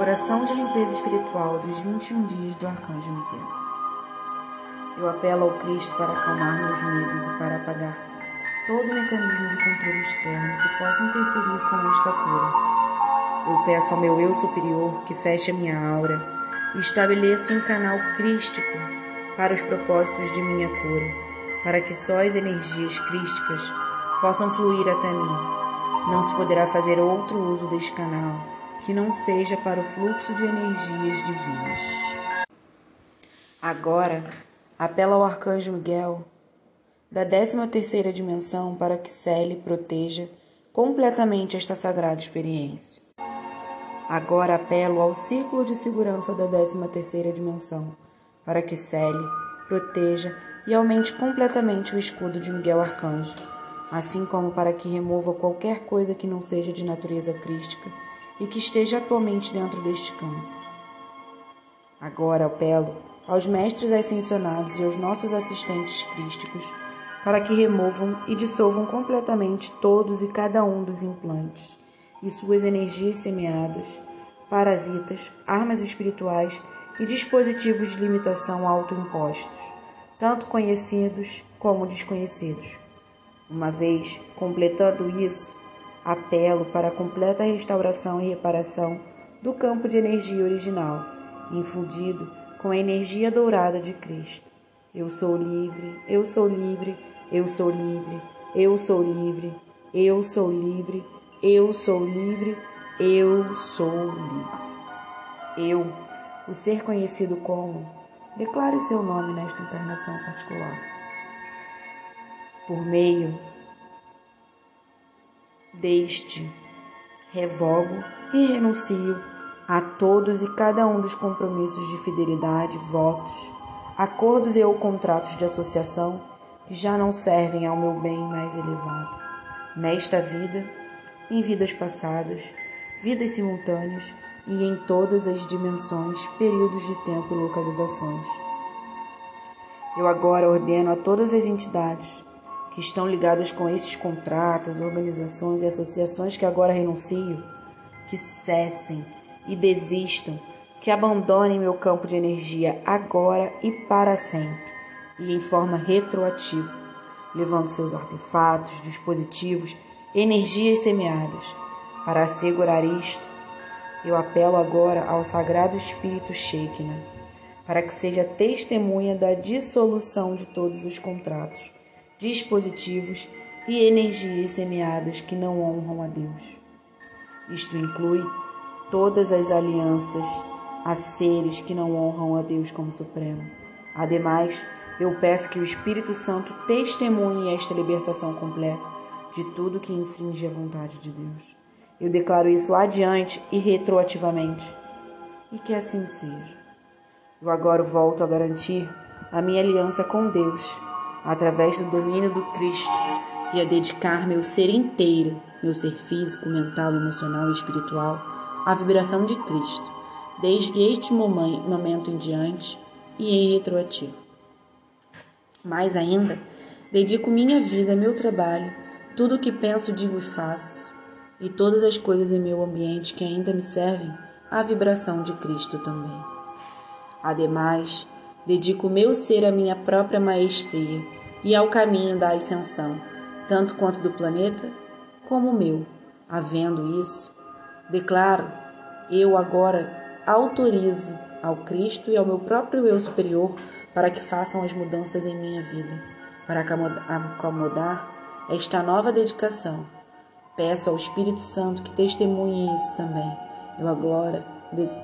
Oração de limpeza espiritual dos 21 dias do Arcanjo Miguel. Eu apelo ao Cristo para acalmar meus medos e para apagar todo mecanismo de controle externo que possa interferir com esta cura. Eu peço ao meu eu superior que feche a minha aura e estabeleça um canal crístico para os propósitos de minha cura, para que só as energias crísticas possam fluir até mim. Não se poderá fazer outro uso deste canal que não seja para o fluxo de energias divinas. Agora, apela ao Arcanjo Miguel da 13 terceira dimensão para que cele proteja completamente esta sagrada experiência. Agora apelo ao círculo de segurança da 13 terceira dimensão para que cele, proteja e aumente completamente o escudo de Miguel Arcanjo, assim como para que remova qualquer coisa que não seja de natureza crística e que esteja atualmente dentro deste campo. Agora apelo aos mestres ascensionados e aos nossos assistentes crísticos para que removam e dissolvam completamente todos e cada um dos implantes e suas energias semeadas, parasitas, armas espirituais e dispositivos de limitação autoimpostos, tanto conhecidos como desconhecidos. Uma vez completando isso, Apelo para a completa restauração e reparação do campo de energia original, infundido com a energia dourada de Cristo. Eu sou livre, eu sou livre, eu sou livre, eu sou livre, eu sou livre, eu sou livre, eu sou livre. Eu, o ser conhecido como, declare seu nome nesta encarnação particular. Por meio deste revogo e renuncio a todos e cada um dos compromissos de fidelidade, votos, acordos e ou contratos de associação que já não servem ao meu bem mais elevado. Nesta vida, em vidas passadas, vidas simultâneas e em todas as dimensões, períodos de tempo e localizações. Eu agora ordeno a todas as entidades que estão ligadas com esses contratos, organizações e associações que agora renuncio, que cessem e desistam, que abandonem meu campo de energia agora e para sempre, e em forma retroativa, levando seus artefatos, dispositivos, energias semeadas. Para assegurar isto, eu apelo agora ao Sagrado Espírito Shekinah, para que seja testemunha da dissolução de todos os contratos dispositivos e energias semeadas que não honram a Deus. Isto inclui todas as alianças a seres que não honram a Deus como Supremo. Ademais, eu peço que o Espírito Santo testemunhe esta libertação completa de tudo que infringe a vontade de Deus. Eu declaro isso adiante e retroativamente, e que assim seja. Eu agora volto a garantir a minha aliança com Deus através do domínio do Cristo e a dedicar meu ser inteiro, meu ser físico, mental, emocional e espiritual, à vibração de Cristo, desde este momento em diante e em retroativo. Mais ainda, dedico minha vida, meu trabalho, tudo o que penso, digo e faço, e todas as coisas em meu ambiente que ainda me servem à vibração de Cristo também. Ademais, Dedico o meu ser à minha própria maestria e ao caminho da ascensão, tanto quanto do planeta como o meu. Havendo isso, declaro, eu agora autorizo ao Cristo e ao meu próprio eu superior para que façam as mudanças em minha vida, para acomodar esta nova dedicação. Peço ao Espírito Santo que testemunhe isso também. Eu agora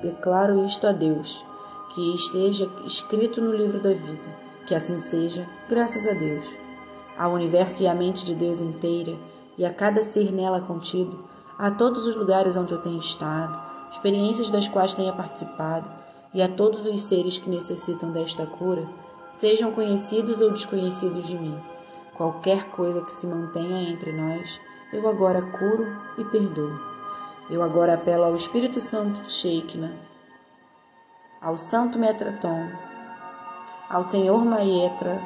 declaro isto a Deus que esteja escrito no livro da vida. Que assim seja, graças a Deus. Ao universo e à mente de Deus inteira, e a cada ser nela contido, a todos os lugares onde eu tenho estado, experiências das quais tenha participado, e a todos os seres que necessitam desta cura, sejam conhecidos ou desconhecidos de mim. Qualquer coisa que se mantenha entre nós, eu agora curo e perdoo. Eu agora apelo ao Espírito Santo de Sheikna, ao Santo Metraton, ao Senhor Maietra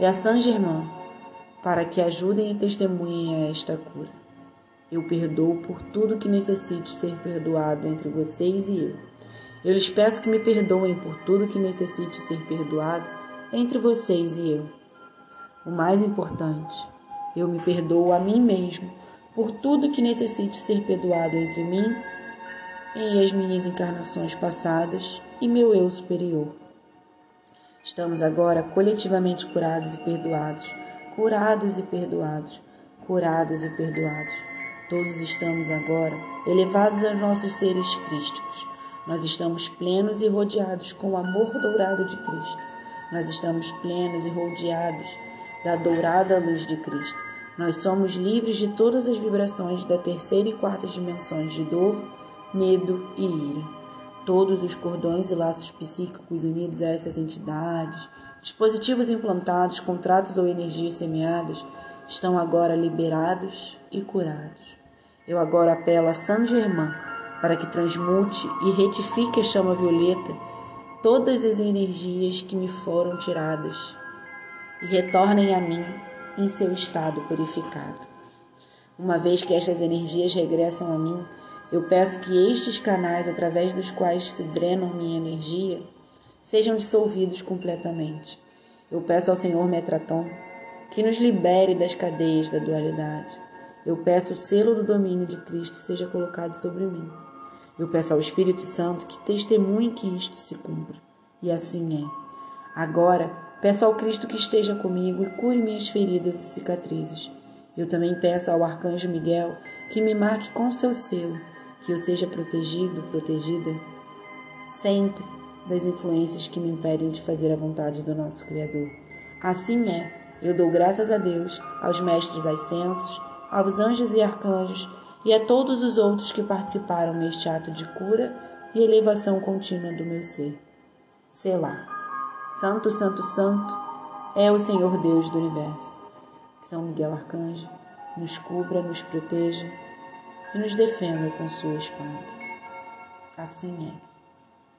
e a Saint Germain, para que ajudem e testemunhem a esta cura. Eu perdoo por tudo que necessite ser perdoado entre vocês e eu. Eu lhes peço que me perdoem por tudo que necessite ser perdoado entre vocês e eu. O mais importante, eu me perdoo a mim mesmo por tudo que necessite ser perdoado entre mim e as minhas encarnações passadas e meu eu superior. Estamos agora coletivamente curados e perdoados, curados e perdoados, curados e perdoados. Todos estamos agora elevados aos nossos seres crísticos. Nós estamos plenos e rodeados com o amor dourado de Cristo. Nós estamos plenos e rodeados da dourada luz de Cristo. Nós somos livres de todas as vibrações da terceira e quarta dimensões de dor, medo e ira todos os cordões e laços psíquicos unidos a essas entidades, dispositivos implantados, contratos ou energias semeadas, estão agora liberados e curados. Eu agora apelo a Saint Germain para que transmute e retifique a chama violeta todas as energias que me foram tiradas e retornem a mim em seu estado purificado. Uma vez que estas energias regressam a mim, eu peço que estes canais através dos quais se drenam minha energia sejam dissolvidos completamente. Eu peço ao Senhor Metraton que nos libere das cadeias da dualidade. Eu peço o selo do domínio de Cristo seja colocado sobre mim. Eu peço ao Espírito Santo que testemunhe que isto se cumpra. E assim é. Agora, peço ao Cristo que esteja comigo e cure minhas feridas e cicatrizes. Eu também peço ao Arcanjo Miguel que me marque com seu selo que eu seja protegido, protegida sempre das influências que me impedem de fazer a vontade do nosso Criador. Assim é, eu dou graças a Deus, aos mestres ascensos, aos anjos e arcanjos e a todos os outros que participaram neste ato de cura e elevação contínua do meu ser. Selá. Santo, Santo, Santo é o Senhor Deus do universo. São Miguel Arcanjo nos cubra, nos proteja e nos defenda com sua espada. Assim é.